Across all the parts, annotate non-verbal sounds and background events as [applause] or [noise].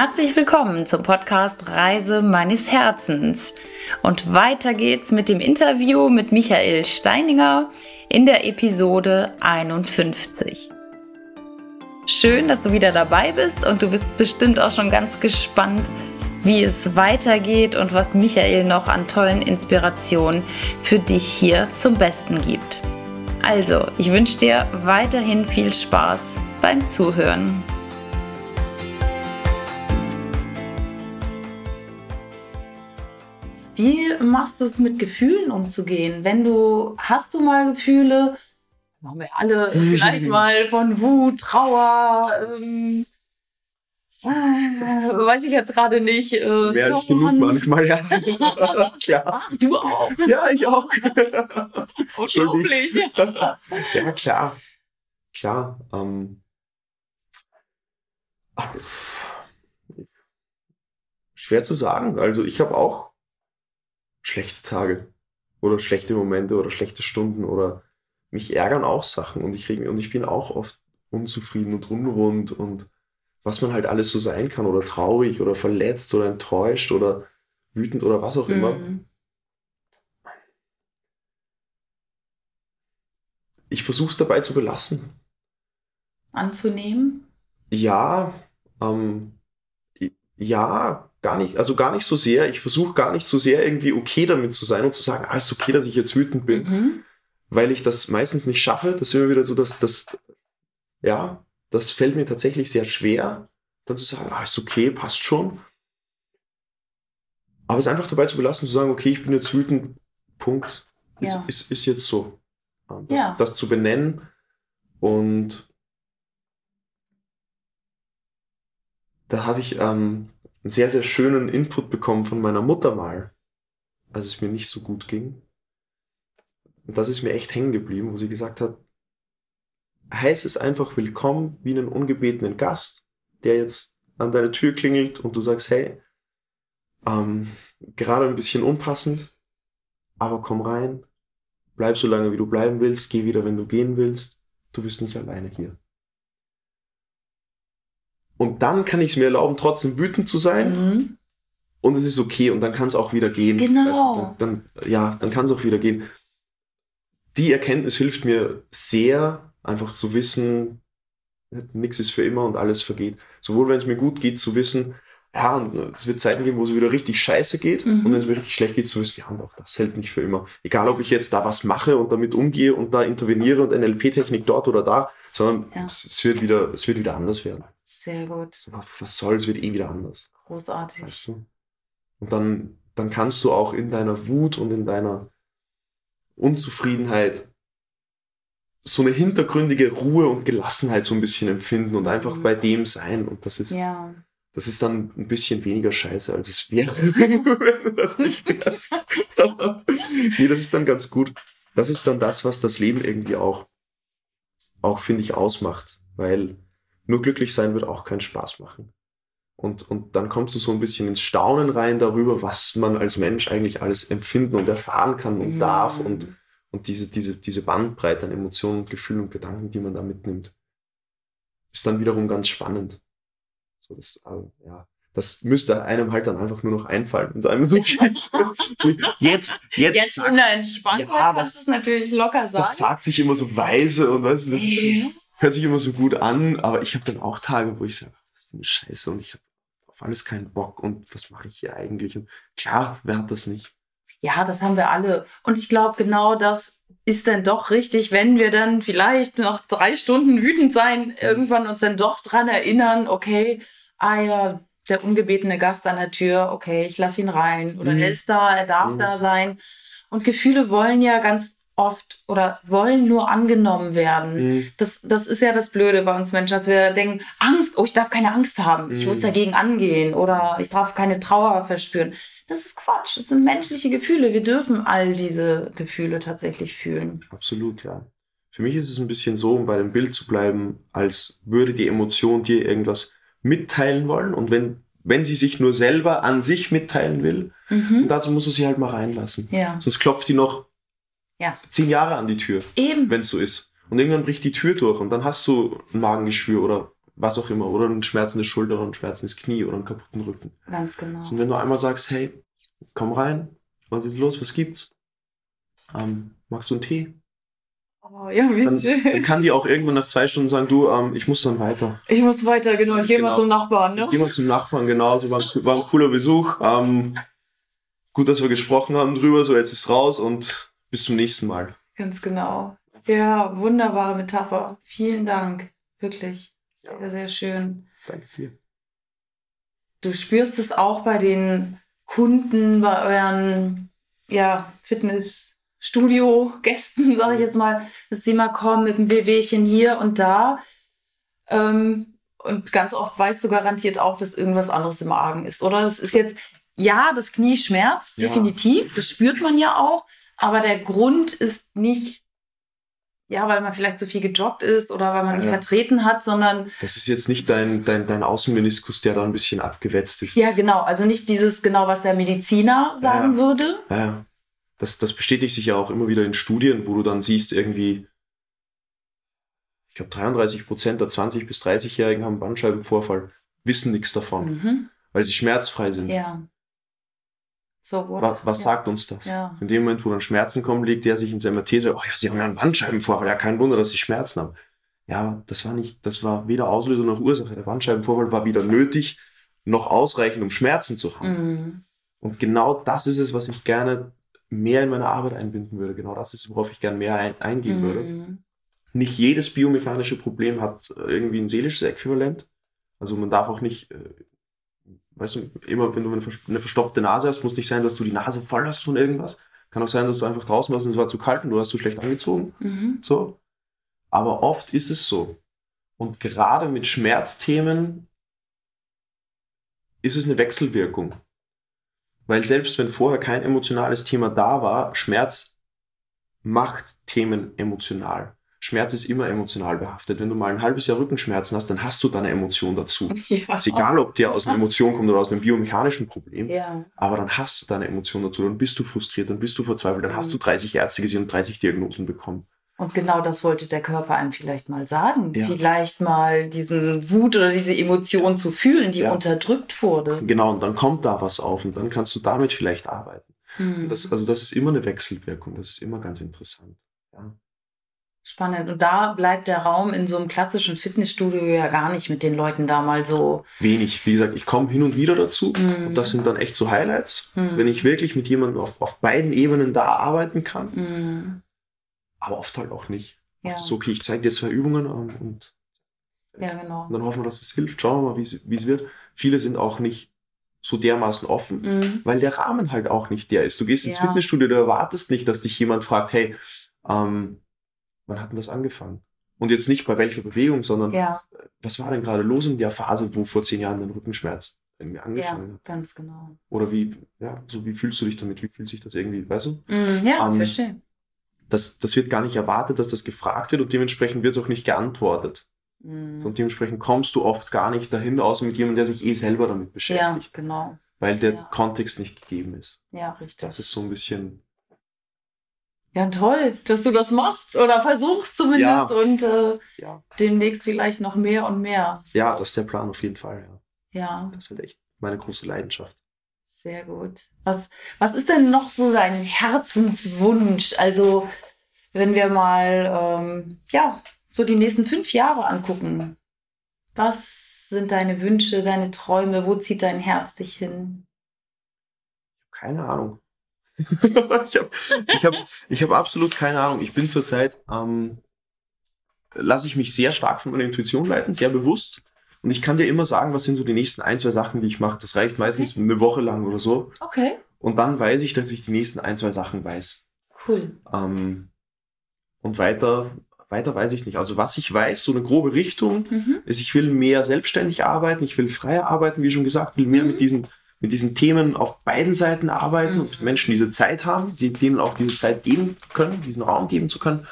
Herzlich willkommen zum Podcast Reise meines Herzens. Und weiter geht's mit dem Interview mit Michael Steininger in der Episode 51. Schön, dass du wieder dabei bist und du bist bestimmt auch schon ganz gespannt, wie es weitergeht und was Michael noch an tollen Inspirationen für dich hier zum Besten gibt. Also, ich wünsche dir weiterhin viel Spaß beim Zuhören. Wie machst du es mit Gefühlen umzugehen? Wenn du, hast du mal Gefühle, haben wir alle [laughs] vielleicht mal von Wut, Trauer, ähm, äh, weiß ich jetzt gerade nicht. Äh, Mehr als genug manchmal, ja. [laughs] ja. Ach, du auch. Ja, ich auch. [laughs] Unglaublich. ja, klar. Klar. Ähm, schwer zu sagen. Also ich habe auch schlechte Tage oder schlechte Momente oder schlechte Stunden oder mich ärgern auch Sachen und ich reg mich und ich bin auch oft unzufrieden und unrund und was man halt alles so sein kann oder traurig oder verletzt oder enttäuscht oder wütend oder was auch immer. Mhm. Ich versuche es dabei zu belassen. Anzunehmen? Ja, ähm, ja, gar nicht, also gar nicht so sehr. Ich versuche gar nicht so sehr irgendwie okay damit zu sein und zu sagen, ah, ist okay, dass ich jetzt wütend bin, Mhm. weil ich das meistens nicht schaffe. Das ist immer wieder so, dass das, ja, das fällt mir tatsächlich sehr schwer, dann zu sagen, ah, ist okay, passt schon. Aber es einfach dabei zu belassen, zu sagen, okay, ich bin jetzt wütend, Punkt. Ist, Ja. ist, ist jetzt so. Das, Ja. das zu benennen und da habe ich ähm, einen sehr, sehr schönen Input bekommen von meiner Mutter mal, als es mir nicht so gut ging. Und das ist mir echt hängen geblieben, wo sie gesagt hat, heiß es einfach willkommen wie einen ungebetenen Gast, der jetzt an deine Tür klingelt und du sagst, hey, ähm, gerade ein bisschen unpassend, aber komm rein, bleib so lange, wie du bleiben willst, geh wieder, wenn du gehen willst, du bist nicht alleine hier. Und dann kann ich es mir erlauben, trotzdem wütend zu sein Mhm. und es ist okay und dann kann es auch wieder gehen. Genau. Weißt dann, dann, ja, dann kann es auch wieder gehen. Die Erkenntnis hilft mir sehr, einfach zu wissen, nichts ist für immer und alles vergeht. Sowohl wenn es mir gut geht, zu wissen, ja, es wird Zeiten geben, wo es wieder richtig scheiße geht Mhm. und wenn es mir richtig schlecht geht, zu wissen, ja, auch das hält nicht für immer. Egal, ob ich jetzt da was mache und damit umgehe und da interveniere und NLP-Technik dort oder da, sondern Ja. es, es, wird wieder, es wird wieder anders werden. Sehr gut. Was soll, es wird eh wieder anders. Großartig. Weißt du? Und dann, dann kannst du auch in deiner Wut und in deiner Unzufriedenheit so eine hintergründige Ruhe und Gelassenheit so ein bisschen empfinden und einfach Mhm. bei dem sein. Und das ist, Ja. das ist dann ein bisschen weniger scheiße, als es wäre, [laughs] wenn du das nicht wärst. nee, das ist dann ganz gut. Das ist dann das, was das Leben irgendwie auch, auch finde ich, ausmacht. Weil nur glücklich sein wird auch keinen Spaß machen. Und, und dann kommst du so ein bisschen ins Staunen rein darüber, was man als Mensch eigentlich alles empfinden und erfahren kann und Mhm. darf und, und diese, diese, diese Bandbreite an Emotionen, Gefühlen und Gedanken, die man da mitnimmt, ist dann wiederum ganz spannend. So, das, äh, ja, das müsste einem halt dann einfach nur noch einfallen, wenn es einem so [laughs] geht. jetzt, jetzt, Jetzt sag- in der Entspanntheit Ja, kannst das- du es natürlich locker sagen. das sagt sich immer so weise und weißt du, das ist, Ja. Hört sich immer so gut an, aber ich habe dann auch Tage, wo ich sage, was für eine Scheiße und ich habe auf alles keinen Bock und was mache ich hier eigentlich? Und klar, wer hat das nicht? Ja, das haben wir alle. Und ich glaube, genau das ist dann doch richtig, wenn wir dann vielleicht nach drei Stunden wütend sein, irgendwann uns dann doch dran erinnern, okay, ah ja, der ungebetene Gast an der Tür, okay, ich lasse ihn rein. Oder Mhm. er ist da, er darf Mhm. da sein. Und Gefühle wollen ja ganz oft oder wollen nur angenommen werden. Das, das ist ja das Blöde bei uns Menschen, dass wir denken, Angst, oh, ich darf keine Angst haben, ich Mhm. muss dagegen angehen oder ich darf keine Trauer verspüren. Das ist Quatsch, das sind menschliche Gefühle. Wir dürfen all diese Gefühle tatsächlich fühlen. Absolut, ja. Für mich ist es ein bisschen so, um bei dem Bild zu bleiben, als würde die Emotion dir irgendwas mitteilen wollen und wenn, wenn sie sich nur selber an sich mitteilen will, und Mhm. dazu musst du sie halt mal reinlassen. Ja, Sonst klopft die noch Ja. zehn Jahre an die Tür. eben. wenn es so ist. Und irgendwann bricht die Tür durch und dann hast du ein Magengeschwür oder was auch immer, oder ein schmerzendes Schulter oder ein schmerzendes Knie oder einen kaputten Rücken. Ganz genau. Und wenn du einmal sagst, hey, komm rein, was ist los, was gibt's? Ähm, magst du einen Tee? Oh, ja, wie Dann, schön. dann kann die auch irgendwann nach zwei Stunden sagen, du, ähm, ich muss dann weiter. Ich muss weiter, genau. Ich gehe mal Genau. zum Nachbarn, ne? Geh mal zum Nachbarn, genau, so war, ein- war ein cooler Besuch. Ähm, gut, dass wir gesprochen haben drüber, so jetzt ist raus und bis zum nächsten Mal. Ganz genau. Ja, wunderbare Metapher. Vielen Dank. Wirklich. Sehr, sehr schön. Danke dir. Du spürst es auch bei den Kunden, bei euren ja, Fitnessstudio-Gästen, [laughs] sage ich jetzt mal, dass sie mal kommen mit einem Wehwehchen hier und da. Ähm, und ganz oft weißt du garantiert auch, dass irgendwas anderes im Argen ist, oder? Das ist jetzt, ja, das Knie schmerzt, Ja. definitiv. Das spürt man ja auch. Aber der Grund ist nicht, ja, weil man vielleicht zu viel gejoggt ist oder weil man sich Ja. vertreten hat, sondern Das ist jetzt nicht dein, dein, dein Außenmeniskus, der da ein bisschen abgewetzt ist. Ja, genau. Also nicht dieses genau, was der Mediziner sagen Ja. würde. Ja, ja. Das, das bestätigt sich ja auch immer wieder in Studien, wo du dann siehst, irgendwie, ich glaube, 33 Prozent der 20- bis 30-Jährigen haben Bandscheibenvorfall, wissen nichts davon, Mhm. weil sie schmerzfrei sind. Ja. So what? Was, was ja. sagt uns das? Ja. In dem Moment, wo dann Schmerzen kommen, legt der sich ins MRT sagt, oh ja, sie haben ja einen Bandscheibenvorfall, ja, kein Wunder, dass sie Schmerzen haben. Ja, aber das war nicht, das war weder Auslöser noch Ursache. Der Bandscheibenvorfall war weder nötig noch ausreichend, um Schmerzen zu haben. Mhm. Und genau das ist es, was ich gerne mehr in meine Arbeit einbinden würde. Genau das ist, worauf ich gerne mehr ein, eingehen würde. Mhm. Nicht jedes biomechanische Problem hat äh, irgendwie ein seelisches Äquivalent. Also man darf auch nicht, äh, weißt du, immer wenn du eine vers- eine verstopfte Nase hast, muss nicht sein, dass du die Nase voll hast von irgendwas. Kann auch sein, dass du einfach draußen warst und es war zu kalt und du hast zu schlecht angezogen. Mhm. So. Aber oft ist es so. Und gerade mit Schmerzthemen ist es eine Wechselwirkung. Weil selbst wenn vorher kein emotionales Thema da war, Schmerz macht Themen emotional. Schmerz ist immer emotional behaftet. Wenn du mal ein halbes Jahr Rückenschmerzen hast, dann hast du da eine Emotion dazu. [laughs] Ja. Ist egal, ob der aus einer Emotion kommt oder aus einem biomechanischen Problem. Ja. Aber dann hast du da eine Emotion dazu, dann bist du frustriert, dann bist du verzweifelt, dann hast Mhm. du 30 Ärzte gesehen und 30 Diagnosen bekommen. Und genau das wollte der Körper einem vielleicht mal sagen. Ja. Vielleicht mal diesen Wut oder diese Emotion zu fühlen, die Ja. unterdrückt wurde. Genau, und dann kommt da was auf und dann kannst du damit vielleicht arbeiten. Mhm. Das, also das ist immer eine Wechselwirkung, das ist immer ganz interessant. Ja. Spannend. Und da bleibt der Raum in so einem klassischen Fitnessstudio ja gar nicht mit den Leuten da mal so. Wenig, wie gesagt, ich komme hin und wieder dazu Mhm. und das sind dann echt so Highlights, Mhm. wenn ich wirklich mit jemandem auf, auf beiden Ebenen da arbeiten kann, Mhm. aber oft halt auch nicht. Ja. Oft so, okay, ich zeige dir zwei Übungen ähm, und ja, genau. Und dann hoffen wir, dass es hilft. Schauen wir mal, wie es wie es wird. Viele sind auch nicht so dermaßen offen, Mhm. weil der Rahmen halt auch nicht der ist. Du gehst ins Ja. Fitnessstudio, du erwartest nicht, dass dich jemand fragt, hey, ähm, wann hat denn das angefangen? Und jetzt nicht bei welcher Bewegung, sondern Ja, was war denn gerade los in der Phase, wo vor zehn Jahren dein Rückenschmerz irgendwie ja, angefangen hat? ganz genau. Oder wie, ja, so wie fühlst du dich damit? Wie fühlt sich das irgendwie, weißt du? Mhm. Ja, Ähm, verstehe. Das, das wird gar nicht erwartet, dass das gefragt wird und dementsprechend wird es auch nicht geantwortet. Mhm. Und dementsprechend kommst du oft gar nicht dahin, außer mit jemandem, der sich eh selber damit Ja, beschäftigt. genau. weil der Ja. Kontext nicht gegeben ist. Ja, richtig. Das ist so ein bisschen, Ja, toll, dass du das machst oder versuchst zumindest Ja. und äh, ja, demnächst vielleicht noch mehr und mehr. ja, das ist der Plan auf jeden Fall. Ja. Ja, Das ist halt echt meine große Leidenschaft. sehr gut. Was, was ist denn noch so dein Herzenswunsch? Also, wenn wir mal, ähm, ja, so die nächsten fünf Jahre angucken. Was sind deine Wünsche, deine Träume? Wo zieht dein Herz dich hin? Keine Ahnung. [laughs] ich habe ich hab, ich hab absolut keine Ahnung. Ich bin zurzeit, ähm, lasse ich mich sehr stark von meiner Intuition leiten, sehr bewusst. Und ich kann dir immer sagen, was sind so die nächsten ein, zwei Sachen, die ich mache. Das reicht meistens eine Woche lang oder so. Okay, Und dann weiß ich, dass ich die nächsten ein, zwei Sachen weiß. cool. Ähm, und weiter, weiter weiß ich nicht. Also was ich weiß, so eine grobe Richtung, Mhm. ist, ich will mehr selbstständig arbeiten, ich will freier arbeiten, wie schon gesagt, will mehr Mhm. mit diesen, mit diesen Themen auf beiden Seiten arbeiten Mhm. und mit Menschen diese Zeit haben, die, denen auch diese Zeit geben können, diesen Raum geben zu können.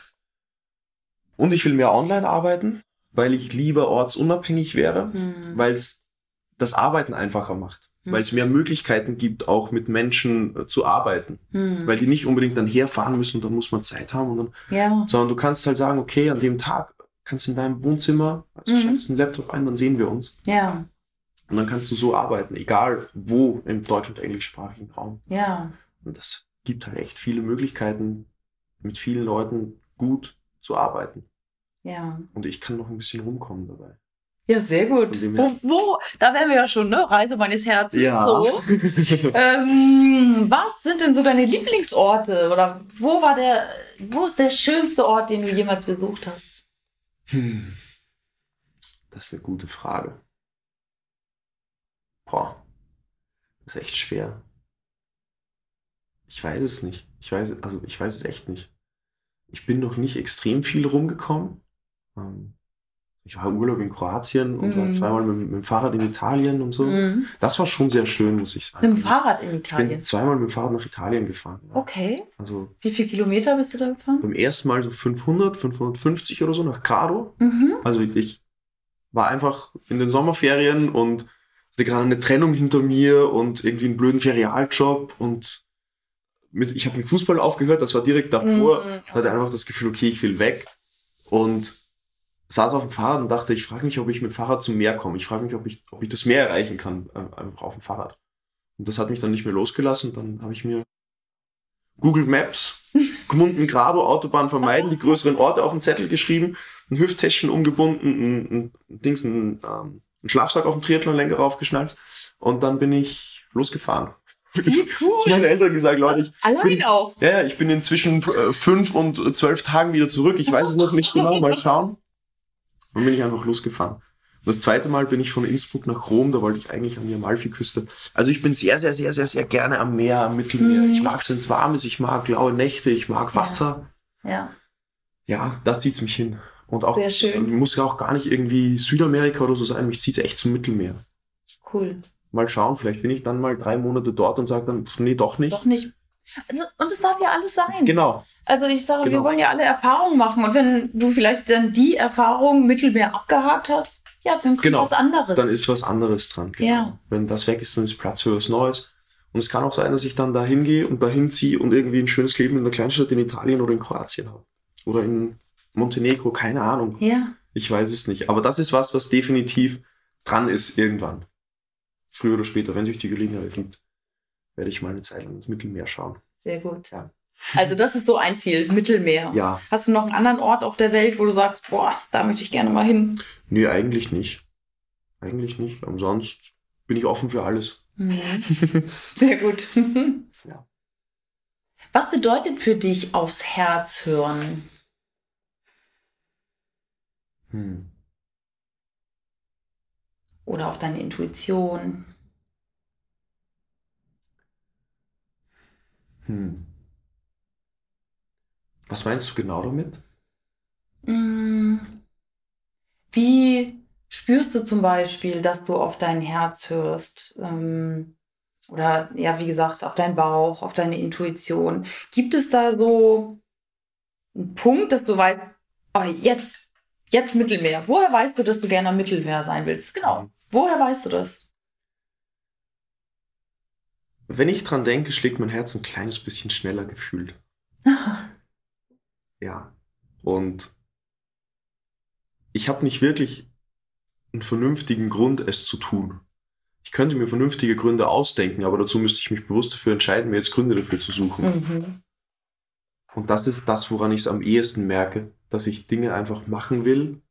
Und ich will mehr online arbeiten, weil ich lieber ortsunabhängig wäre, Mhm. weil es das Arbeiten einfacher macht. Mhm. Weil es mehr Möglichkeiten gibt, auch mit Menschen äh, zu arbeiten. Mhm. Weil die nicht unbedingt dann herfahren müssen, dann muss man Zeit haben und dann ja. sondern du kannst halt sagen, okay, an dem Tag kannst in deinem Wohnzimmer, also Mhm. schaltest einen Laptop ein, dann sehen wir uns. Ja, Und dann kannst du so arbeiten, egal wo im deutsch- und englischsprachigen Raum. ja, Und das gibt halt echt viele Möglichkeiten, mit vielen Leuten gut zu arbeiten. ja. Und ich kann noch ein bisschen rumkommen dabei. Ja, sehr gut. Wo, wo, da wären wir ja schon, ne? Reise meines Herzens. Ja. So. [laughs] Ähm, was sind denn so deine Lieblingsorte? Oder wo war der, wo ist der schönste Ort, den du jemals besucht hast? Hm. Das ist eine gute Frage. Boah, das ist echt schwer. Ich weiß es nicht. Ich weiß, also ich weiß es echt nicht. Ich bin noch nicht extrem viel rumgekommen. Ähm, Ich war im Urlaub in Kroatien und war Mhm. zweimal mit, mit dem Fahrrad in Italien und so. Mhm. Das war schon sehr schön, muss ich sagen. Mit dem Fahrrad in Ich bin Italien. zweimal mit dem Fahrrad nach Italien gefahren. ja. Okay. Also Wie viele Kilometer bist du da gefahren? beim ersten Mal so 500, 550 oder so nach Grado. Mhm. Also ich war einfach in den Sommerferien und hatte gerade eine Trennung hinter mir und irgendwie einen blöden Ferialjob und mit, ich habe mit Fußball aufgehört, das war direkt davor. Mhm. Da hatte einfach das Gefühl, okay, ich will weg und saß auf dem Fahrrad und dachte, ich frage mich, ob ich mit dem Fahrrad zum Meer komme. Ich frage mich, ob ich, ob ich das Meer erreichen kann, äh, einfach auf dem Fahrrad. Und das hat mich dann nicht mehr losgelassen. Dann habe ich mir Google Maps, [laughs] Gmunden, Grado, Autobahn vermeiden, die größeren Orte auf den Zettel geschrieben, ein Hüfttäschchen umgebunden, ein, ein, ein Dings, ein, ähm, ein Schlafsack auf den Triathlonlenker raufgeschnallt und dann bin ich losgefahren. Wie [laughs] Zu cool. meinen Eltern gesagt, Leute, ich Allein bin, auch. ja, ja, ich bin inzwischen äh, fünf und zwölf Tagen wieder zurück. Ich weiß es noch nicht genau, mal schauen. Dann bin ich einfach losgefahren. Und das zweite Mal bin ich von Innsbruck nach Rom, da wollte ich eigentlich an die Amalfiküste. Also ich bin sehr, sehr, sehr, sehr, sehr gerne am Meer, am Mittelmeer. Mhm. Ich mag es, wenn es warm ist, ich mag laue Nächte, ich mag Ja. Wasser. Ja, Ja, da zieht's mich hin. Und auch, sehr schön. muss ja auch gar nicht irgendwie Südamerika oder so sein, mich zieht's echt zum Mittelmeer. Cool. Mal schauen, vielleicht bin ich dann mal drei Monate dort und sage dann, pff, nee, doch nicht. Doch nicht. Also, Und es darf ja alles sein. Genau, Also ich sage, wir Genau. wollen ja alle Erfahrungen machen. Und wenn du vielleicht dann die Erfahrung Mittelmeer abgehakt hast, ja, dann kommt Genau. was anderes. dann ist was anderes dran. Genau. Ja. Wenn das weg ist, dann ist Platz für was Neues. Und es kann auch sein, dass ich dann da hingehe und dahin ziehe und irgendwie ein schönes Leben in einer Kleinstadt in Italien oder in Kroatien habe. Oder in Montenegro, keine Ahnung. ja, Ich weiß es nicht. Aber das ist was, was definitiv dran ist irgendwann. Früher oder später, wenn sich die Gelegenheit ergibt, werde ich mal eine Zeit lang ins Mittelmeer schauen. sehr gut. Ja. Also das ist so ein Ziel, Mittelmeer. Ja, Hast du noch einen anderen Ort auf der Welt, wo du sagst, boah, da möchte ich gerne mal hin? nee, eigentlich nicht. Eigentlich nicht. Ansonsten bin ich offen für alles. Mhm. Sehr gut. [laughs] Ja. Was bedeutet für dich aufs Herz hören? Hm. Oder auf deine Intuition? Hm. Was meinst du genau damit? Mm. Wie spürst du zum Beispiel, dass du auf dein Herz hörst? Ähm, Oder ja, wie gesagt, auf deinen Bauch, auf deine Intuition. Gibt es da so einen Punkt, dass du weißt, oh, jetzt, jetzt Mittelmeer. Woher weißt du, dass du gerne am Mittelmeer sein willst? Genau. Woher weißt du das? Wenn ich dran denke, schlägt mein Herz ein kleines bisschen schneller gefühlt. [laughs] Ja. Und ich habe nicht wirklich einen vernünftigen Grund, es zu tun. Ich könnte mir vernünftige Gründe ausdenken, aber dazu müsste ich mich bewusst dafür entscheiden, mir jetzt Gründe dafür zu suchen. Mhm. Und das ist das, woran ich es am ehesten merke, dass ich Dinge einfach machen will,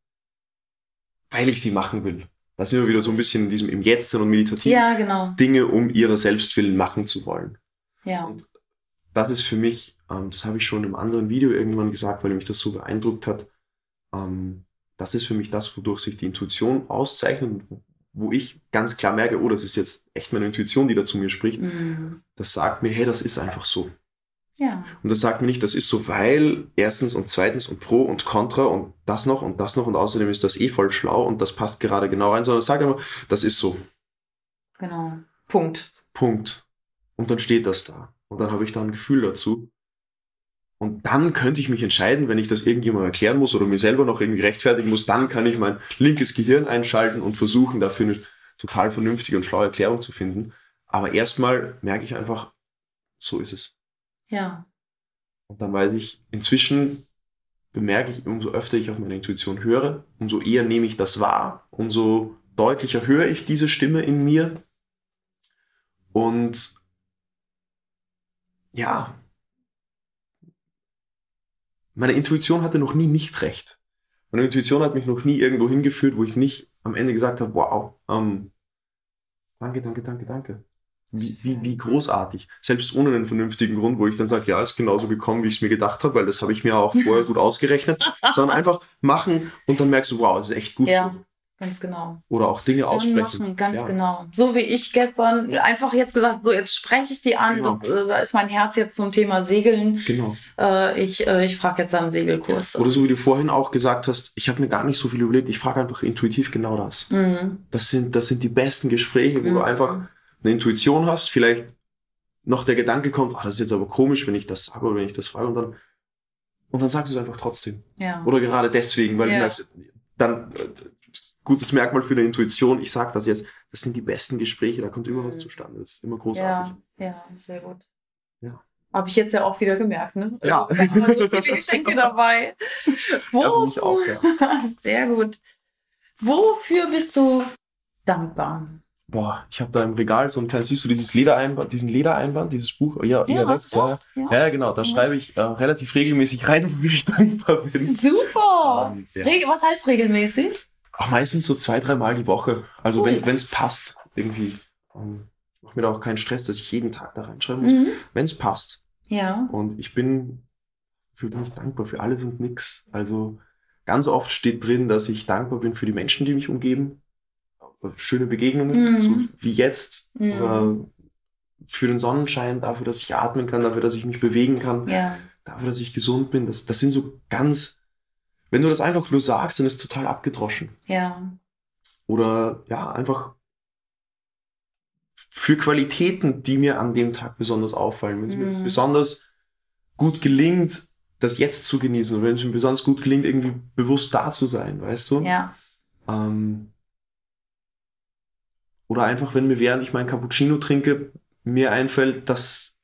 weil ich sie machen will. Da sind wir wieder so ein bisschen in diesem im Jetzt und meditativ. Ja, genau. Dinge um ihrer Selbstwillen machen zu wollen. Ja. Und das ist für mich, ähm, das habe ich schon im anderen Video irgendwann gesagt, weil mich das so beeindruckt hat. Ähm, das ist für mich das, wodurch sich die Intuition auszeichnet, wo ich ganz klar merke, oh, das ist jetzt echt meine Intuition, die da zu mir spricht. Mhm. Das sagt mir, hey, das ist einfach so. Ja. Und das sagt mir nicht, das ist so, weil erstens und zweitens und pro und contra und das noch und das noch und außerdem ist das eh voll schlau und das passt gerade genau rein, sondern es sagt einfach, das ist so. Genau. Punkt. Punkt. Und dann steht das da. Und dann habe ich da ein Gefühl dazu. Und dann könnte ich mich entscheiden, wenn ich das irgendjemandem erklären muss oder mir selber noch irgendwie rechtfertigen muss, dann kann ich mein linkes Gehirn einschalten und versuchen, dafür eine total vernünftige und schlaue Erklärung zu finden. Aber erstmal merke ich einfach, so ist es. Ja. Und dann weiß ich, inzwischen bemerke ich, umso öfter ich auf meine Intuition höre, umso eher nehme ich das wahr, umso deutlicher höre ich diese Stimme in mir. Und ja, meine Intuition hatte noch nie nicht recht. Meine Intuition hat mich noch nie irgendwo hingeführt, wo ich nicht am Ende gesagt habe, wow, ähm, danke, danke, danke, danke. Wie, wie, wie großartig. Selbst ohne einen vernünftigen Grund, wo ich dann sage, ja, ist genauso gekommen, wie ich es mir gedacht habe, weil das habe ich mir auch vorher gut ausgerechnet, [laughs] sondern einfach machen und dann merkst du, wow, das ist echt gut Ja, so. ganz genau. Oder auch Dinge aussprechen. machen, ganz ja. genau. So wie ich gestern einfach jetzt gesagt, so jetzt spreche ich die an. Genau. Das, äh, da ist mein Herz jetzt zum Thema Segeln. Genau. Äh, ich äh, ich frage jetzt am Segelkurs. Oder so wie du vorhin auch gesagt hast, ich habe mir gar nicht so viel überlegt, ich frage einfach intuitiv genau das. Mhm. Das sind, das sind die besten Gespräche, wo Mhm. du einfach eine Intuition hast, vielleicht noch der Gedanke kommt, ah, das ist jetzt aber komisch, wenn ich das sage oder wenn ich das frage und dann, und dann sagst du es einfach trotzdem. Ja. Oder gerade deswegen, weil Ja. du merkst, dann, äh, gutes Merkmal für eine Intuition, ich sag das jetzt, das sind die besten Gespräche, da kommt immer was Mhm. zustande, das ist immer großartig. Ja, ja, sehr gut. Ja. Habe ich jetzt ja auch wieder gemerkt, ne? Ja. Da waren so viele [laughs] Geschenke dabei. Wo, Ja, für mich auch, ja. [laughs] Sehr gut. Wofür bist du dankbar? Boah, ich habe da im Regal so ein kleines, siehst du dieses Ledereinband, diesen Ledereinband, dieses Buch? Ja, ja, rechts, ja. ja. Genau, da Ja. schreibe ich äh, relativ regelmäßig rein, [laughs] wofür ich dankbar bin. Super. Ähm, ja. Was heißt regelmäßig? Auch meistens so zwei, dreimal die Woche. Also Ui. wenn es passt, irgendwie. Ähm, mach mir da auch keinen Stress, dass ich jeden Tag da reinschreiben muss. Mhm. Wenn es passt. Ja. Und ich bin für mich dankbar für alles und nix. Also ganz oft steht drin, dass ich dankbar bin für die Menschen, die mich umgeben. Schöne Begegnungen, Mhm. so wie jetzt. Mhm. Oder für den Sonnenschein, dafür, dass ich atmen kann, dafür, dass ich mich bewegen kann, Ja. dafür, dass ich gesund bin. Das, das sind so ganz, wenn du das einfach nur sagst, dann ist es total abgedroschen. Ja. Oder ja, einfach für Qualitäten, die mir an dem Tag besonders auffallen. Wenn es mir Mhm. besonders gut gelingt, das jetzt zu genießen, wenn es mir besonders gut gelingt, irgendwie bewusst da zu sein, weißt du? Ja. Ähm, oder einfach, wenn mir während ich meinen Cappuccino trinke, mir einfällt, dass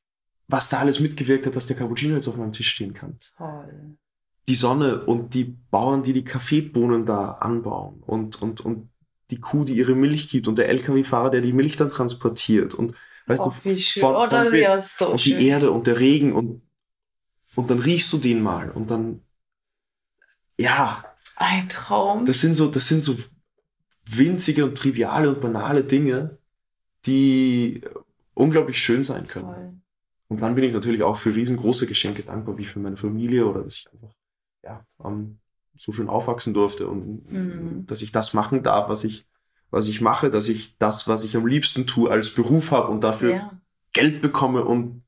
was da alles mitgewirkt hat, dass der Cappuccino jetzt auf meinem Tisch stehen kann. Toll. Die Sonne und die Bauern, die die Kaffeebohnen da anbauen und, und, und die Kuh, die ihre Milch gibt und der LKW-Fahrer, der die Milch dann transportiert und weißt oh, du, von, oh, von ja, so und schön. die Erde und der Regen und, und dann riechst du den mal und dann, ja, Ein Traum. das sind so, das sind so winzige und triviale und banale Dinge, die unglaublich schön sein können. Toll. Und dann bin ich natürlich auch für riesengroße Geschenke dankbar, wie für meine Familie oder dass ich einfach, ja, ähm, so schön aufwachsen durfte und Mhm. dass ich das machen darf, was ich, was ich mache, dass ich das, was ich am liebsten tue, als Beruf habe und dafür Ja. Geld bekomme und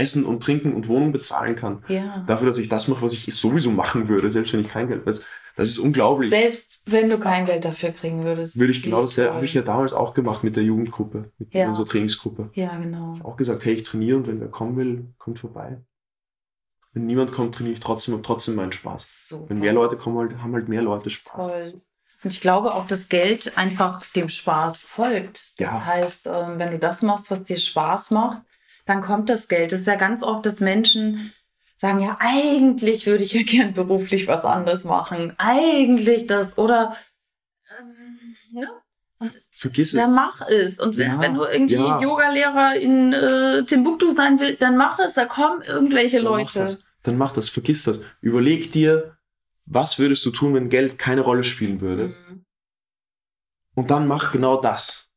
Essen und Trinken und Wohnung bezahlen kann. Ja. Dafür, dass ich das mache, was ich sowieso machen würde, selbst wenn ich kein Geld weiß. Das ist unglaublich. Selbst wenn du kein Geld dafür kriegen würdest. Würde ich genau toll. habe ich ja damals auch gemacht mit der Jugendgruppe, mit Ja. unserer Trainingsgruppe. Ja, genau. Auch gesagt, hey, ich trainiere und wenn wer kommen will, kommt vorbei. Wenn niemand kommt, trainiere ich trotzdem und trotzdem meinen Spaß. Super. Wenn mehr Leute kommen, halt, haben halt mehr Leute Spaß. Toll. Und ich glaube auch, dass Geld einfach dem Spaß folgt. Das Ja. heißt, ähm, wenn du das machst, was dir Spaß macht, dann kommt das Geld. Es ist ja ganz oft, dass Menschen sagen, ja, eigentlich würde ich ja [laughs] gern beruflich was anderes machen. Eigentlich das oder ähm, ne? Vergiss Dann es. mach es. Und wenn, Ja, wenn du irgendwie ja. Yogalehrer in äh, Timbuktu sein willst, dann mach es. Da kommen irgendwelche Dann mach Leute. das. Dann mach das, vergiss das. Überleg dir, was würdest du tun, wenn Geld keine Rolle spielen würde? Mhm. Und dann mach genau das.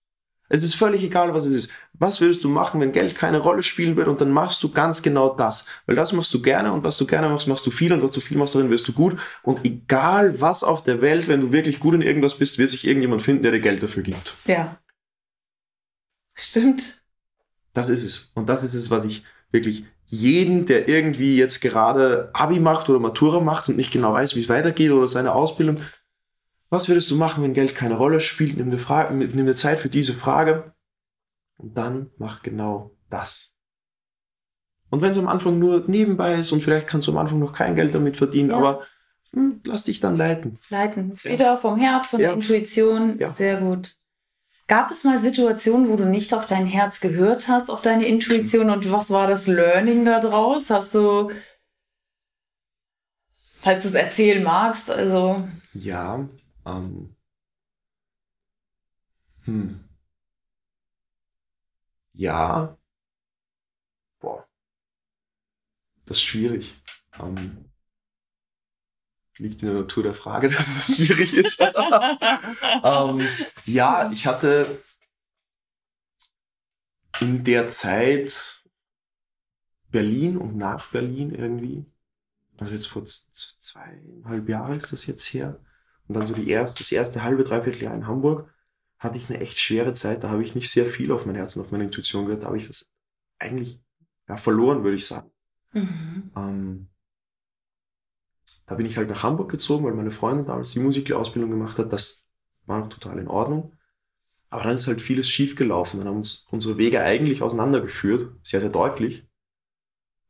Es ist völlig egal, was es ist. Was würdest du machen, wenn Geld keine Rolle spielen würde? Und dann machst du ganz genau das. Weil das machst du gerne und was du gerne machst, machst du viel und was du viel machst, darin wirst du gut. Und egal was auf der Welt, wenn du wirklich gut in irgendwas bist, wird sich irgendjemand finden, der dir Geld dafür gibt. Ja. Stimmt. Das ist es. Und das ist es, was ich wirklich jeden, der irgendwie jetzt gerade Abi macht oder Matura macht und nicht genau weiß, wie es weitergeht oder seine Ausbildung, was würdest du machen, wenn Geld keine Rolle spielt? Nimm dir, Frage, nimm dir Zeit für diese Frage und dann mach genau das. Und wenn es am Anfang nur nebenbei ist und vielleicht kannst du am Anfang noch kein Geld damit verdienen, Ja. aber hm, lass dich dann leiten. Leiten. Wieder vom Herz, von Ja. der Intuition. Ja. Sehr gut. Gab es mal Situationen, wo du nicht auf dein Herz gehört hast, auf deine Intuition und was war das Learning daraus? Hast du Falls du es erzählen magst, also. Ja, ähm. Hm. Ja. Boah. Das ist schwierig. Ähm, liegt in der Natur der Frage, [laughs] dass es schwierig ist. [laughs] ähm, ja, ich hatte in der Zeit Berlin und nach Berlin irgendwie, also jetzt vor zweieinhalb Jahren ist das jetzt her, und dann so die erste, das erste halbe, dreiviertel Jahr in Hamburg, hatte ich eine echt schwere Zeit. Da habe ich nicht sehr viel auf mein Herz und auf meine Intuition gehört. Da habe ich das eigentlich ja, verloren, würde ich sagen. Mhm. Ähm, da bin ich halt nach Hamburg gezogen, weil meine Freundin damals die Musiklehrerausbildung gemacht hat. Das war noch total in Ordnung. Aber dann ist halt vieles schief gelaufen. Dann haben uns unsere Wege eigentlich auseinandergeführt, sehr, sehr deutlich.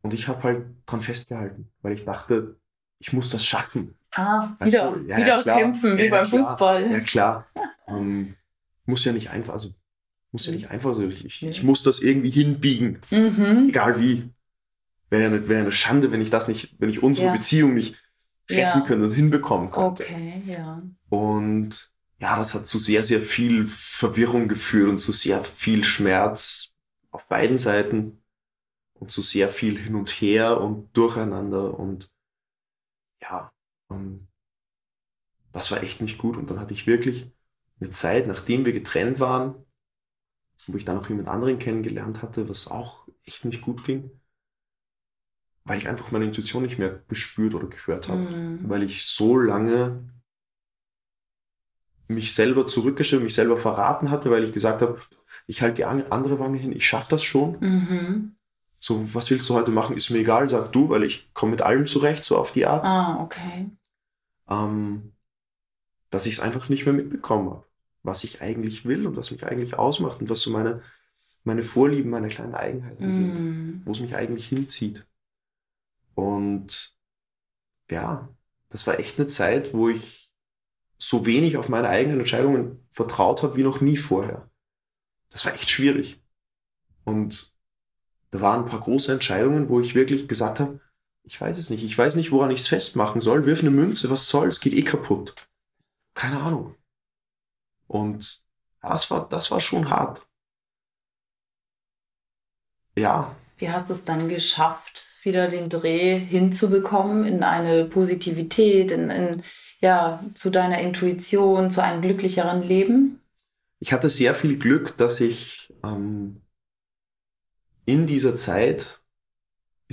Und ich habe halt dran festgehalten, weil ich dachte, ich muss das schaffen. Ah, wieder, ja, wieder ja, kämpfen, wie ja, beim. Fußball. Ja, klar. ähm, muss ja nicht einfach, also muss ja nicht einfach sein. Ich, ich muss das irgendwie hinbiegen. Mhm. Egal wie. Wäre eine, wär eine Schande, wenn ich das nicht, wenn ich unsere Beziehung nicht retten ja. können und hinbekommen konnte. Okay, ja. Und ja, das hat zu sehr, sehr viel Verwirrung geführt und zu sehr viel Schmerz auf beiden Seiten und zu sehr viel hin und her und durcheinander und um, das war echt nicht gut. Und dann hatte ich wirklich eine Zeit, nachdem wir getrennt waren, wo ich dann auch jemand anderen kennengelernt hatte, was auch echt nicht gut ging weil ich einfach meine Intuition nicht mehr gespürt oder gehört habe. Mhm. Weil ich so lange mich selber zurückgestellt, mich selber verraten hatte, weil ich gesagt habe, ich halte die andere Wange hin, ich schaffe das schon. Mhm. So, was willst du heute machen? Ist mir egal, sag du, weil ich komme mit allem zurecht, so auf die Art. Ah, okay. Ähm, dass ich es einfach nicht mehr mitbekommen habe, was ich eigentlich will und was mich eigentlich ausmacht und was so meine, meine Vorlieben, meine kleinen Eigenheiten mhm. sind, wo es mich eigentlich hinzieht. Und ja, das war echt eine Zeit, wo ich so wenig auf meine eigenen Entscheidungen vertraut habe wie noch nie vorher. Das war echt schwierig. Und da waren ein paar große Entscheidungen, wo ich wirklich gesagt habe, ich weiß es nicht. Ich weiß nicht, woran ich es festmachen soll. Wirf eine Münze, was soll's? Geht eh kaputt. Keine Ahnung. Und das war, das war schon hart. Ja. Wie hast du es dann geschafft, wieder den Dreh hinzubekommen in eine Positivität, in, in, ja, zu deiner Intuition, zu einem glücklicheren Leben? Ich hatte sehr viel Glück, dass ich ähm, in dieser Zeit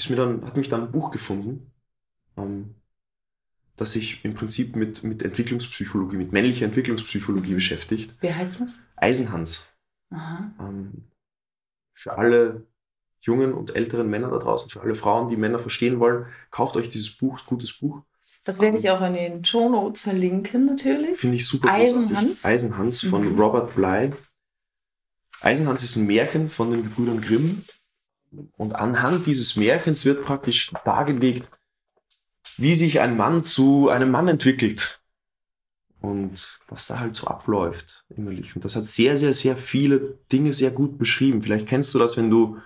ist mir dann, hat mich dann ein Buch gefunden, ähm, das sich im Prinzip mit, mit Entwicklungspsychologie, mit männlicher Entwicklungspsychologie beschäftigt. Wie heißt das? Eisenhans. Ähm, für alle jungen und älteren Männern da draußen, für alle Frauen, die Männer verstehen wollen, kauft euch dieses Buch, gutes Buch. Das werde ich auch in den Show Notes verlinken, natürlich. Finde ich super Eisenhans. Großartig. Eisenhans von mhm. Robert Bly. Eisenhans ist ein Märchen von den Gebrüdern Grimm. Und anhand dieses Märchens wird praktisch dargelegt, wie sich ein Mann zu einem Mann entwickelt. Und was da halt so abläuft innerlich. Und das hat sehr, sehr, sehr viele Dinge sehr gut beschrieben. Vielleicht kennst du das, wenn du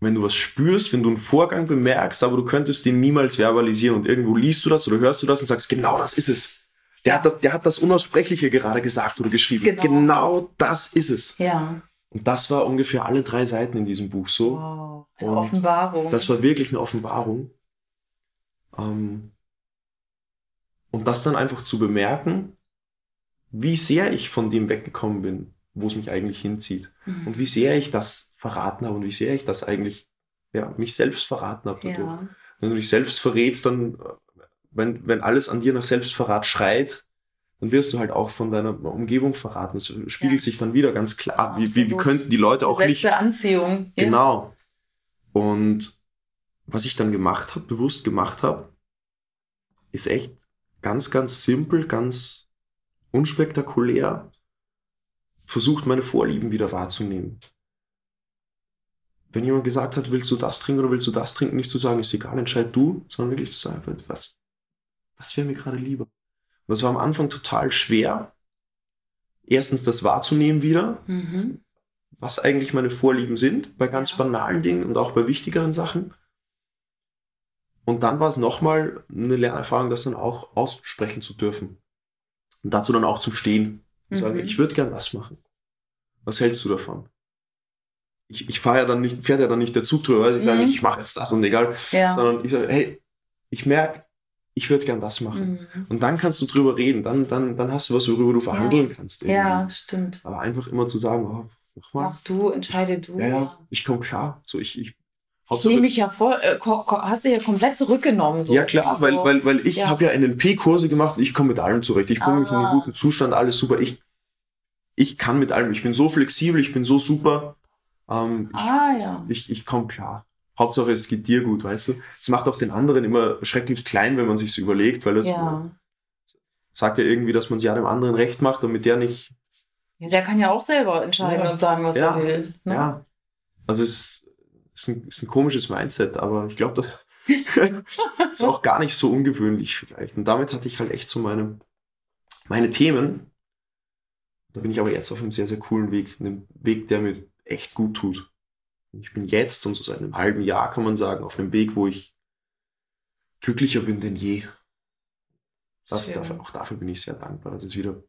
wenn du was spürst, wenn du einen Vorgang bemerkst, aber du könntest den niemals verbalisieren und irgendwo liest du das oder hörst du das und sagst, genau das ist es. Der hat das, der hat das Unaussprechliche gerade gesagt oder geschrieben. Genau. genau das ist es. Ja. Und das war ungefähr alle drei Seiten in diesem Buch so. Wow, eine und Offenbarung. Das war wirklich eine Offenbarung. Ähm, und das dann einfach zu bemerken, wie sehr ich von dem weggekommen bin, wo es mich eigentlich hinzieht. Mhm. Und wie sehr ich das verraten habe und wie sehr ich das eigentlich, ja, mich selbst verraten habe dadurch. Ja. Wenn du dich selbst verrätst, dann, wenn, wenn alles an dir nach Selbstverrat schreit, dann wirst du halt auch von deiner Umgebung verraten. Es spiegelt ja. sich dann wieder ganz klar. wie, wie, wie könnten die Leute auch nicht. Anziehung. Genau. Und was ich dann gemacht habe, bewusst gemacht habe, ist echt ganz, ganz simpel, ganz unspektakulär versucht, meine Vorlieben wieder wahrzunehmen. Wenn jemand gesagt hat, willst du das trinken oder willst du das trinken, nicht zu sagen, ist egal, entscheid du, sondern wirklich zu sagen, was, was wäre mir gerade lieber? Das war am Anfang total schwer. Erstens das wahrzunehmen wieder, mhm. was eigentlich meine Vorlieben sind, bei ganz banalen Dingen und auch bei wichtigeren Sachen. und dann war es nochmal eine Lernerfahrung, das dann auch aussprechen zu dürfen. Und dazu dann auch zu stehen. Und sagen, Mhm. ich würde gern das machen. Was hältst du davon? Ich, ich fahre ja dann nicht, fährt ja dann nicht der Zug drüber, weil ich sage, Mhm. ich mache jetzt das und egal, Ja. sondern ich sage, hey, ich merke, ich würde gern das machen. Mhm. Und dann kannst du drüber reden, dann, dann, dann hast du was, worüber du verhandeln kannst. irgendwie. Ja, stimmt. Aber einfach immer zu sagen, oh, mach mal. Mach du, entscheide du. Ja, ja, ich komme klar. So, ich, ich, Ich nehme mich ja voll, äh, hast du ja komplett zurückgenommen. So. ja klar, Also, weil, weil, weil ich ja. habe ja NLP-Kurse gemacht und ich komme mit allem zurecht. Ich bringe mich in einen Ah. guten Zustand, alles super. Ich, ich kann mit allem. Ich bin so flexibel, ich bin so super. Ähm, ich Ah, ja. ich, ich komme klar. Hauptsache, es geht dir gut, weißt du? Es macht auch den anderen immer schrecklich klein, wenn man sich überlegt, weil das Ja. sagt ja irgendwie, dass man es ja dem anderen recht macht, damit der nicht. ja. Der kann ja auch selber entscheiden Ja. und sagen, was er will. Ne? Ja. Also es ist ein, ist ein komisches Mindset, aber ich glaube, das [laughs] ist auch gar nicht so ungewöhnlich vielleicht. Und damit hatte ich halt echt so meine, meine Themen. Da bin ich aber jetzt auf einem sehr, sehr coolen Weg. Einem Weg, der mir echt gut tut. Ich bin jetzt und so seit einem halben Jahr, kann man sagen, auf einem Weg, wo ich glücklicher bin denn je. Dafür, dafür, auch dafür bin ich sehr dankbar, dass es wieder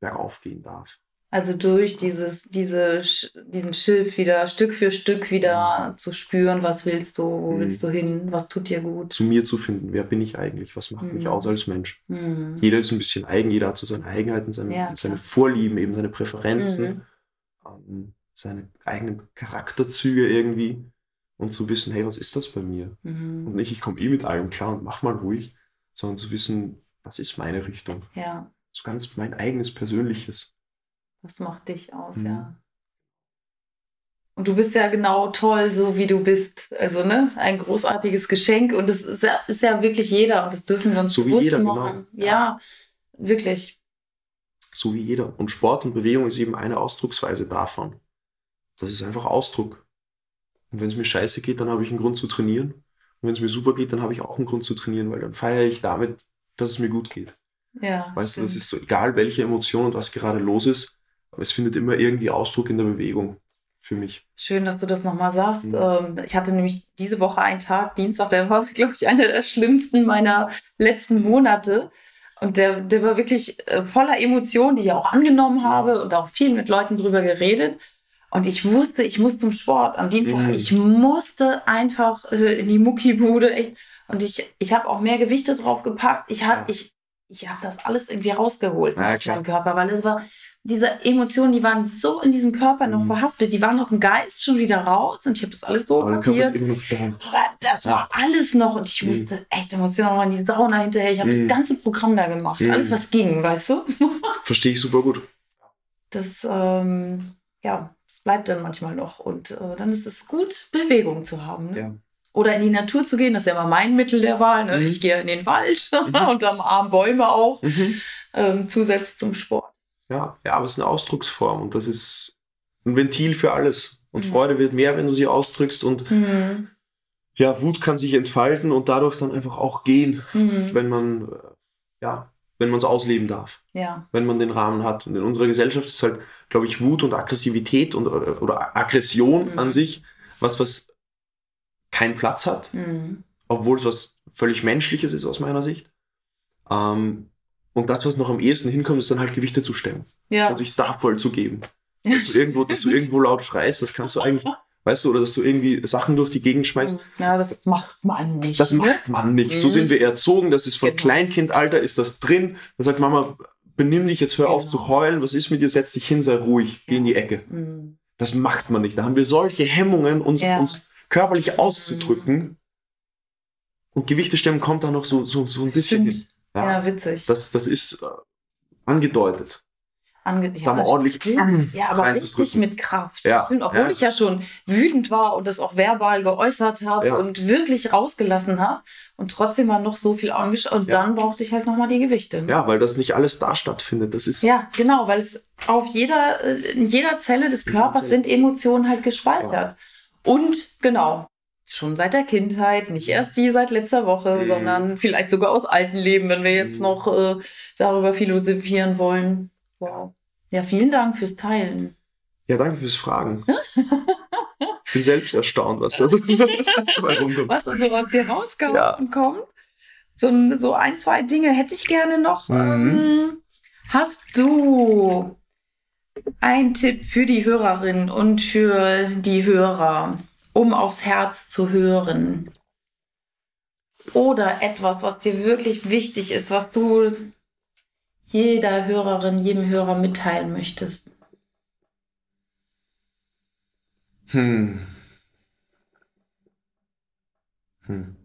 bergauf gehen darf. Also durch dieses, diese, diesen Schiff wieder Stück für Stück wieder zu spüren, was willst du, wo Mhm. willst du hin, was tut dir gut. Zu mir zu finden, wer bin ich eigentlich, was macht mich Mhm. aus als Mensch. Mhm. Jeder ist ein bisschen eigen, jeder hat so seine Eigenheiten, seine, Ja, seine. Vorlieben, eben seine Präferenzen, Mhm. ähm, seine eigenen Charakterzüge irgendwie und zu wissen, hey, was ist das bei mir? Und Mhm. nicht, ich komme eh mit allem klar und mach mal ruhig, sondern zu wissen, was ist meine Richtung? Ja, So ganz mein eigenes Persönliches. was macht dich aus, Mhm. ja. Und du bist ja genau toll, so wie du bist. Also, ne, ein großartiges Geschenk. Und das ist ja, ist ja wirklich jeder. Und das dürfen wir uns So wie bewusst jeder, machen. genau. Ja, wirklich. So wie jeder. Und Sport und Bewegung ist eben eine Ausdrucksweise davon. Das ist einfach Ausdruck. Und wenn es mir scheiße geht, dann habe ich einen Grund zu trainieren. Und wenn es mir super geht, dann habe ich auch einen Grund zu trainieren, weil dann feiere ich damit, dass es mir gut geht. Ja. Weißt du, das stimmt. ist so egal, welche Emotion und was gerade los ist, aber es findet immer irgendwie Ausdruck in der Bewegung für mich. Schön, dass du das nochmal sagst. Mhm. Ähm, Ich hatte nämlich diese Woche einen Tag, Dienstag, der war, [laughs] glaube ich, einer der schlimmsten meiner letzten Monate. Und der, der war wirklich äh, voller Emotionen, die ich auch angenommen habe und auch viel mit Leuten drüber geredet. Und ich wusste, ich muss zum Sport am Dienstag. Mhm. Ich musste einfach äh, in die Muckibude, echt. Und ich, ich habe auch mehr Gewichte drauf gepackt. Ich habe Ja. ich, ich hab das alles irgendwie rausgeholt Ja, aus meinem Körper, weil es war, diese Emotionen, die waren so in diesem Körper noch Mhm. verhaftet, die waren aus dem Geist schon wieder raus und ich habe das alles so Aber kapiert. Aber das war alles noch und ich Mhm. musste echt, da musste ich noch mal in die Sauna hinterher. Ich habe Mhm. das ganze Programm da gemacht, Mhm. alles was ging, weißt du? Verstehe ich super gut. Das, ähm, ja, das bleibt dann manchmal noch und äh, dann ist es gut, Bewegung zu haben. Ne? Ja. Oder in die Natur zu gehen, das ist ja immer mein Mittel der Wahl. Ne? Mhm. Ich gehe in den Wald [laughs] Mhm. und am Arm Bäume auch, Mhm. ähm, zusätzlich zum Sport. Ja, ja, aber es ist eine Ausdrucksform und das ist ein Ventil für alles. Und Mhm. Freude wird mehr, wenn du sie ausdrückst und Mhm. ja, Wut kann sich entfalten und dadurch dann einfach auch gehen, Mhm. wenn man, äh, ja, wenn man es ausleben darf, Ja. wenn man den Rahmen hat. Und in unserer Gesellschaft ist halt, glaube ich, Wut und Aggressivität und, oder, Aggression Mhm. an sich was, was keinen Platz hat, Mhm. obwohl es was völlig Menschliches ist aus meiner Sicht. Ähm, und das, was noch am ehesten hinkommt, ist dann halt Gewichte zu stemmen Ja. und sich starvoll zu geben. Dass du [laughs] irgendwo, dass du irgendwo laut schreist, das kannst du eigentlich, [laughs] weißt du, oder dass du irgendwie Sachen durch die Gegend schmeißt. Ja, das macht man nicht. Das ne? macht man nicht. So Mhm. sind wir erzogen. Das ist von Genau. Kleinkindalter ist das drin. Da sagt Mama, benimm dich jetzt, hör auf Genau. zu heulen. Was ist mit dir? Setz dich hin, sei ruhig. Geh in die Ecke. Mhm. Das macht man nicht. Da haben wir solche Hemmungen, uns, Ja. uns körperlich auszudrücken. Und Gewichte stemmen kommt da noch so, so, so ein bisschen Stimmt. hin. Ja, Ja, witzig. Das, das ist äh, angedeutet. Ange Da ja, mal das ordentlich ja, aber richtig mit Kraft. Ja, stimmt, obwohl ja. ich ja schon wütend war und das auch verbal geäußert habe Ja. und wirklich rausgelassen habe. Und trotzdem war noch so viel angeschaut. Und Ja. dann brauchte ich halt nochmal die Gewichte. ne? Ja, weil das nicht alles da stattfindet. Das ist Ja, genau, weil es auf jeder, äh, in jeder Zelle des Körpers sind Emotionen halt gespeichert. Und genau, schon seit der Kindheit, nicht erst die seit letzter Woche, Mhm. sondern vielleicht sogar aus alten Leben, wenn wir jetzt Mhm. noch äh, darüber philosophieren wollen. Wow. Ja, vielen Dank fürs Teilen. Ja, danke fürs Fragen. [laughs] bin selbst erstaunt, was da so [laughs] Was also aus dir rauskommt ja. kommt. So, so ein, zwei Dinge hätte ich gerne noch. Mhm. Ähm, hast du einen Tipp für die Hörerin und für die Hörer, um aufs Herz zu hören? Oder etwas, was dir wirklich wichtig ist, was du jeder Hörerin, jedem Hörer mitteilen möchtest? Hm. Hm.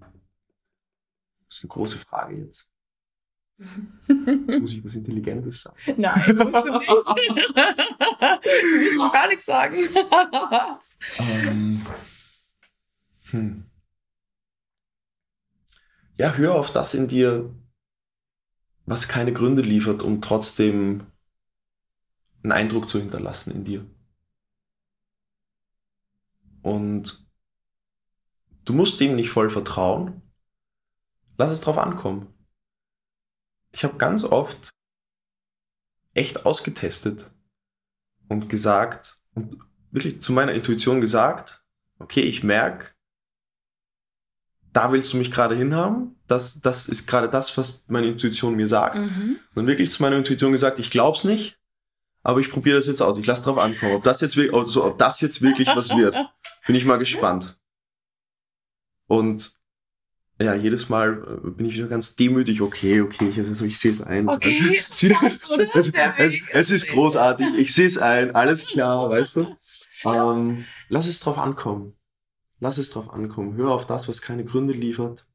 Das ist eine große Frage jetzt. Jetzt muss ich was Intelligentes sagen. [laughs] Nein, musst du nicht. [laughs] du willst auch gar nichts sagen. ähm, hm. Ja, hör auf das in dir, was keine Gründe liefert, um trotzdem einen Eindruck zu hinterlassen in dir. Und du musst ihm nicht voll vertrauen. Lass es drauf ankommen. Ich habe ganz oft echt ausgetestet und gesagt und wirklich zu meiner Intuition gesagt, okay, ich merke, da willst du mich gerade hinhaben. Das, das ist gerade das, was meine Intuition mir sagt. Mhm. Und wirklich zu meiner Intuition gesagt, ich glaub's nicht, aber ich probiere das jetzt aus. Ich lasse drauf ankommen. Ob das jetzt, also, ob das jetzt wirklich was wird, [laughs] bin ich mal gespannt. Und ja, jedes Mal äh, bin ich wieder ganz demütig. Okay, okay, ich, also ich sehe es ein. Okay, also, [laughs] also, also, es ist großartig. Ich sehe es ein. Alles klar, weißt du. [laughs] Ähm, lass es drauf ankommen. Lass es drauf ankommen. Hör auf das, was keine Gründe liefert.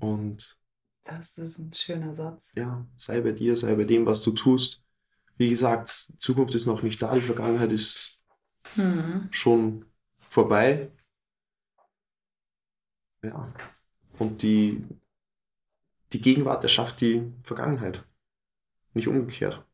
Und das ist ein schöner Satz. Ja, sei bei dir, sei bei dem, was du tust wie gesagt, Zukunft ist noch nicht da, die Vergangenheit ist mhm. schon vorbei. Ja. Und die, die Gegenwart erschafft die Vergangenheit. Nicht umgekehrt.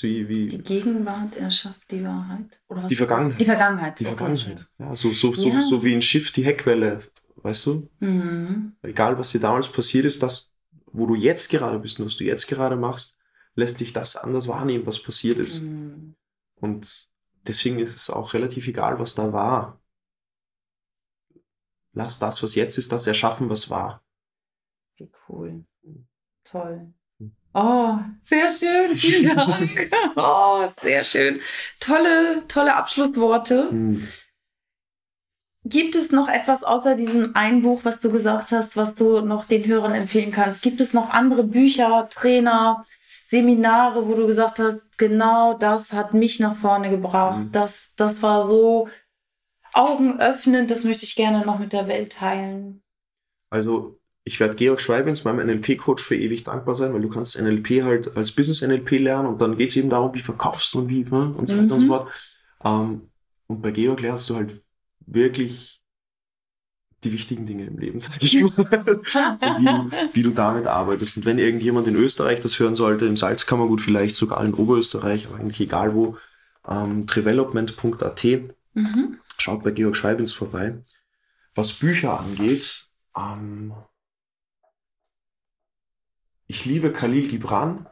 Wie, wie die Gegenwart erschafft die Wahrheit? Oder die Vergangenheit. Die Vergangenheit. Die Vergangenheit. Ja, so, so, so, ja. so wie ein Schiff die Heckwelle, weißt du? Mhm. Egal, was dir damals passiert ist, das, wo du jetzt gerade bist und was du jetzt gerade machst, lässt dich das anders wahrnehmen, was passiert ist. Mhm. Und deswegen ist es auch relativ egal, was da war. Lass das, was jetzt ist, das erschaffen, was war. Wie cool. Toll. Hm. Oh, sehr schön. Vielen [laughs] Dank. oh, sehr schön. Tolle, tolle Abschlussworte. Mhm. Gibt es noch etwas außer diesem ein Buch, was du gesagt hast, was du noch den Hörern empfehlen kannst? Gibt es noch andere Bücher, Trainer, Seminare, wo du gesagt hast, genau das hat mich nach vorne gebracht. Mhm. Das, das war so augenöffnend, das möchte ich gerne noch mit der Welt teilen. Also ich werde Georg Schweibens, meinem NLP-Coach, für ewig dankbar sein, weil du kannst NLP halt als Business-NLP lernen und dann geht es eben darum, wie verkaufst du und wie ne, und so weiter mhm. und so fort. Ähm, und bei Georg lernst du halt wirklich die wichtigen Dinge im Leben, sag ich mal. [laughs] wie, du, wie du damit arbeitest. Und wenn irgendjemand in Österreich das hören sollte, im Salzkammergut vielleicht sogar in Oberösterreich, aber eigentlich egal wo, ähm, development.at, mhm. schaut bei Georg Schweibins vorbei. Was Bücher angeht, ähm, ich liebe Khalil Gibran.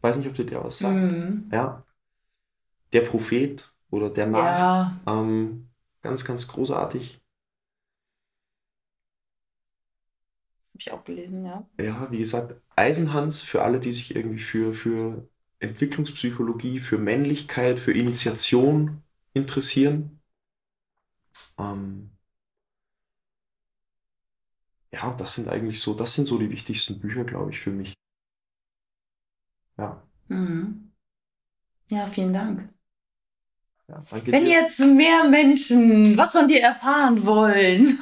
Weiß nicht, ob dir der was sagt. Mhm. Ja. Der Prophet oder der Narr. Ja. Ähm, ganz, ganz großartig. Habe ich auch gelesen, ja. Ja, wie gesagt, Eisenhans für alle, die sich irgendwie für, für Entwicklungspsychologie, für Männlichkeit, für Initiation interessieren. Ähm ja, das sind eigentlich so, das sind so die wichtigsten Bücher, glaube ich, für mich. Ja. Mhm. Ja, vielen Dank. Ja, Wenn jetzt mehr Menschen was von dir erfahren wollen,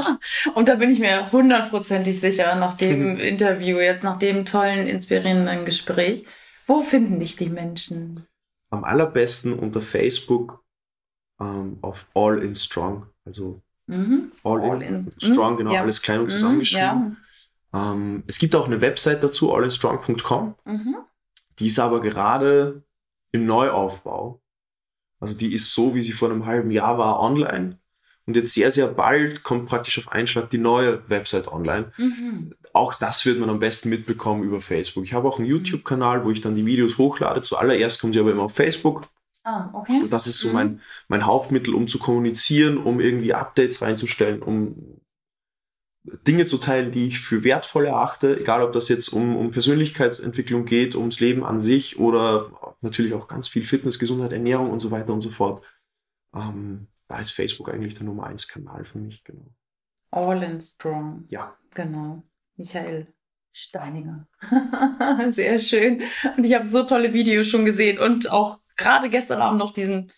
[laughs] und da bin ich mir hundertprozentig sicher, nach dem mhm. Interview, jetzt nach dem tollen, inspirierenden Gespräch, wo finden dich die Menschen? Am allerbesten unter Facebook ähm, auf All in Strong, also mhm. All, All, in, in Strong, mhm. genau, ja. alles klein und mhm. zusammengeschrieben. Ja. Ähm, es gibt auch eine Website dazu, allinstrong.com. Mhm. Die ist aber gerade im Neuaufbau. Also die ist so, wie sie vor einem halben Jahr war, online. Und jetzt sehr, sehr bald kommt praktisch auf einen Schlag die neue Website online. Mhm. Auch das wird man am besten mitbekommen über Facebook. Ich habe auch einen YouTube-Kanal, wo ich dann die Videos hochlade. Zuallererst kommen sie aber immer auf Facebook. Ah, okay. Und das ist so Mhm. mein, mein Hauptmittel, um zu kommunizieren, um irgendwie Updates reinzustellen, um Dinge zu teilen, die ich für wertvoll erachte, egal ob das jetzt um, um Persönlichkeitsentwicklung geht, ums Leben an sich oder natürlich auch ganz viel Fitness, Gesundheit, Ernährung und so weiter und so fort. Ähm, da ist Facebook eigentlich der Nummer eins Kanal für mich, genau. All in Strong. Ja. Genau. Michael Steininger. [laughs] Sehr schön. Und ich habe so tolle Videos schon gesehen und auch gerade gestern Abend noch diesen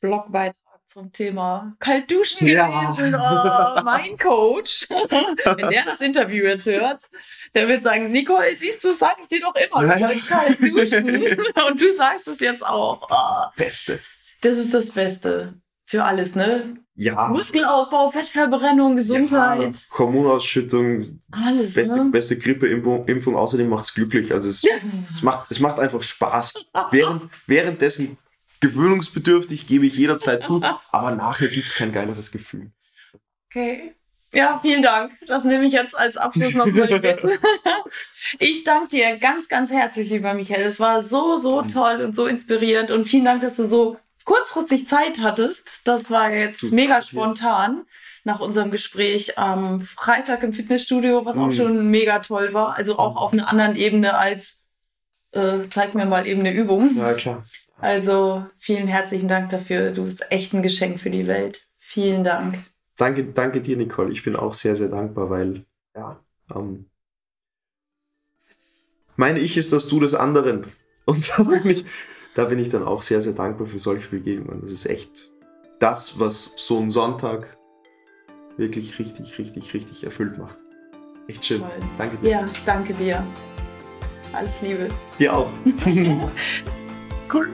Blogbeitrag zum Thema kalt duschen Ja. gelesen. Oh, mein [laughs] Coach. Wenn der das Interview jetzt hört, der wird sagen, Nicole, siehst du, das sag ich dir doch immer, du sollst kalt duschen. [laughs] Und du sagst es jetzt auch. Oh, Beste. das ist das Beste für alles, ne? Ja. Muskelaufbau, Fettverbrennung, Gesundheit, Ja, Hormonausschüttung, alles, beste, ne? beste Grippeimpfung. Impfung. Außerdem macht es glücklich. Also es, es, macht, es macht einfach Spaß. Während, währenddessen gewöhnungsbedürftig, gebe ich jederzeit zu. Aber nachher gibt es kein geileres Gefühl. Okay. Ja, vielen Dank. Das nehme ich jetzt als Abschluss noch mit. [laughs] Ich danke dir ganz, ganz herzlich, lieber Michael. Es war so, so toll und so inspirierend. Und vielen Dank, dass du so kurzfristig Zeit hattest. Das war jetzt Du, mega spontan nach unserem Gespräch am Freitag im Fitnessstudio, was auch Mhm. schon mega toll war. Also auch auf einer anderen Ebene als äh, zeig mir mal eben eine Übung. Ja, klar. Also vielen herzlichen Dank dafür. Du bist echt ein Geschenk für die Welt. Vielen Dank. Danke, danke dir, Nicole. Ich bin auch sehr, sehr dankbar, weil, ja, ähm, meine ich ist das Du des anderen. [laughs] Und da bin ich, da bin ich dann auch sehr, sehr dankbar für solche Begegnungen. Das ist echt das, was so ein Sonntag wirklich richtig, richtig, richtig erfüllt macht. Echt schön. Toll. Danke dir. Ja, danke dir. Alles Liebe. Dir auch. [laughs] cool.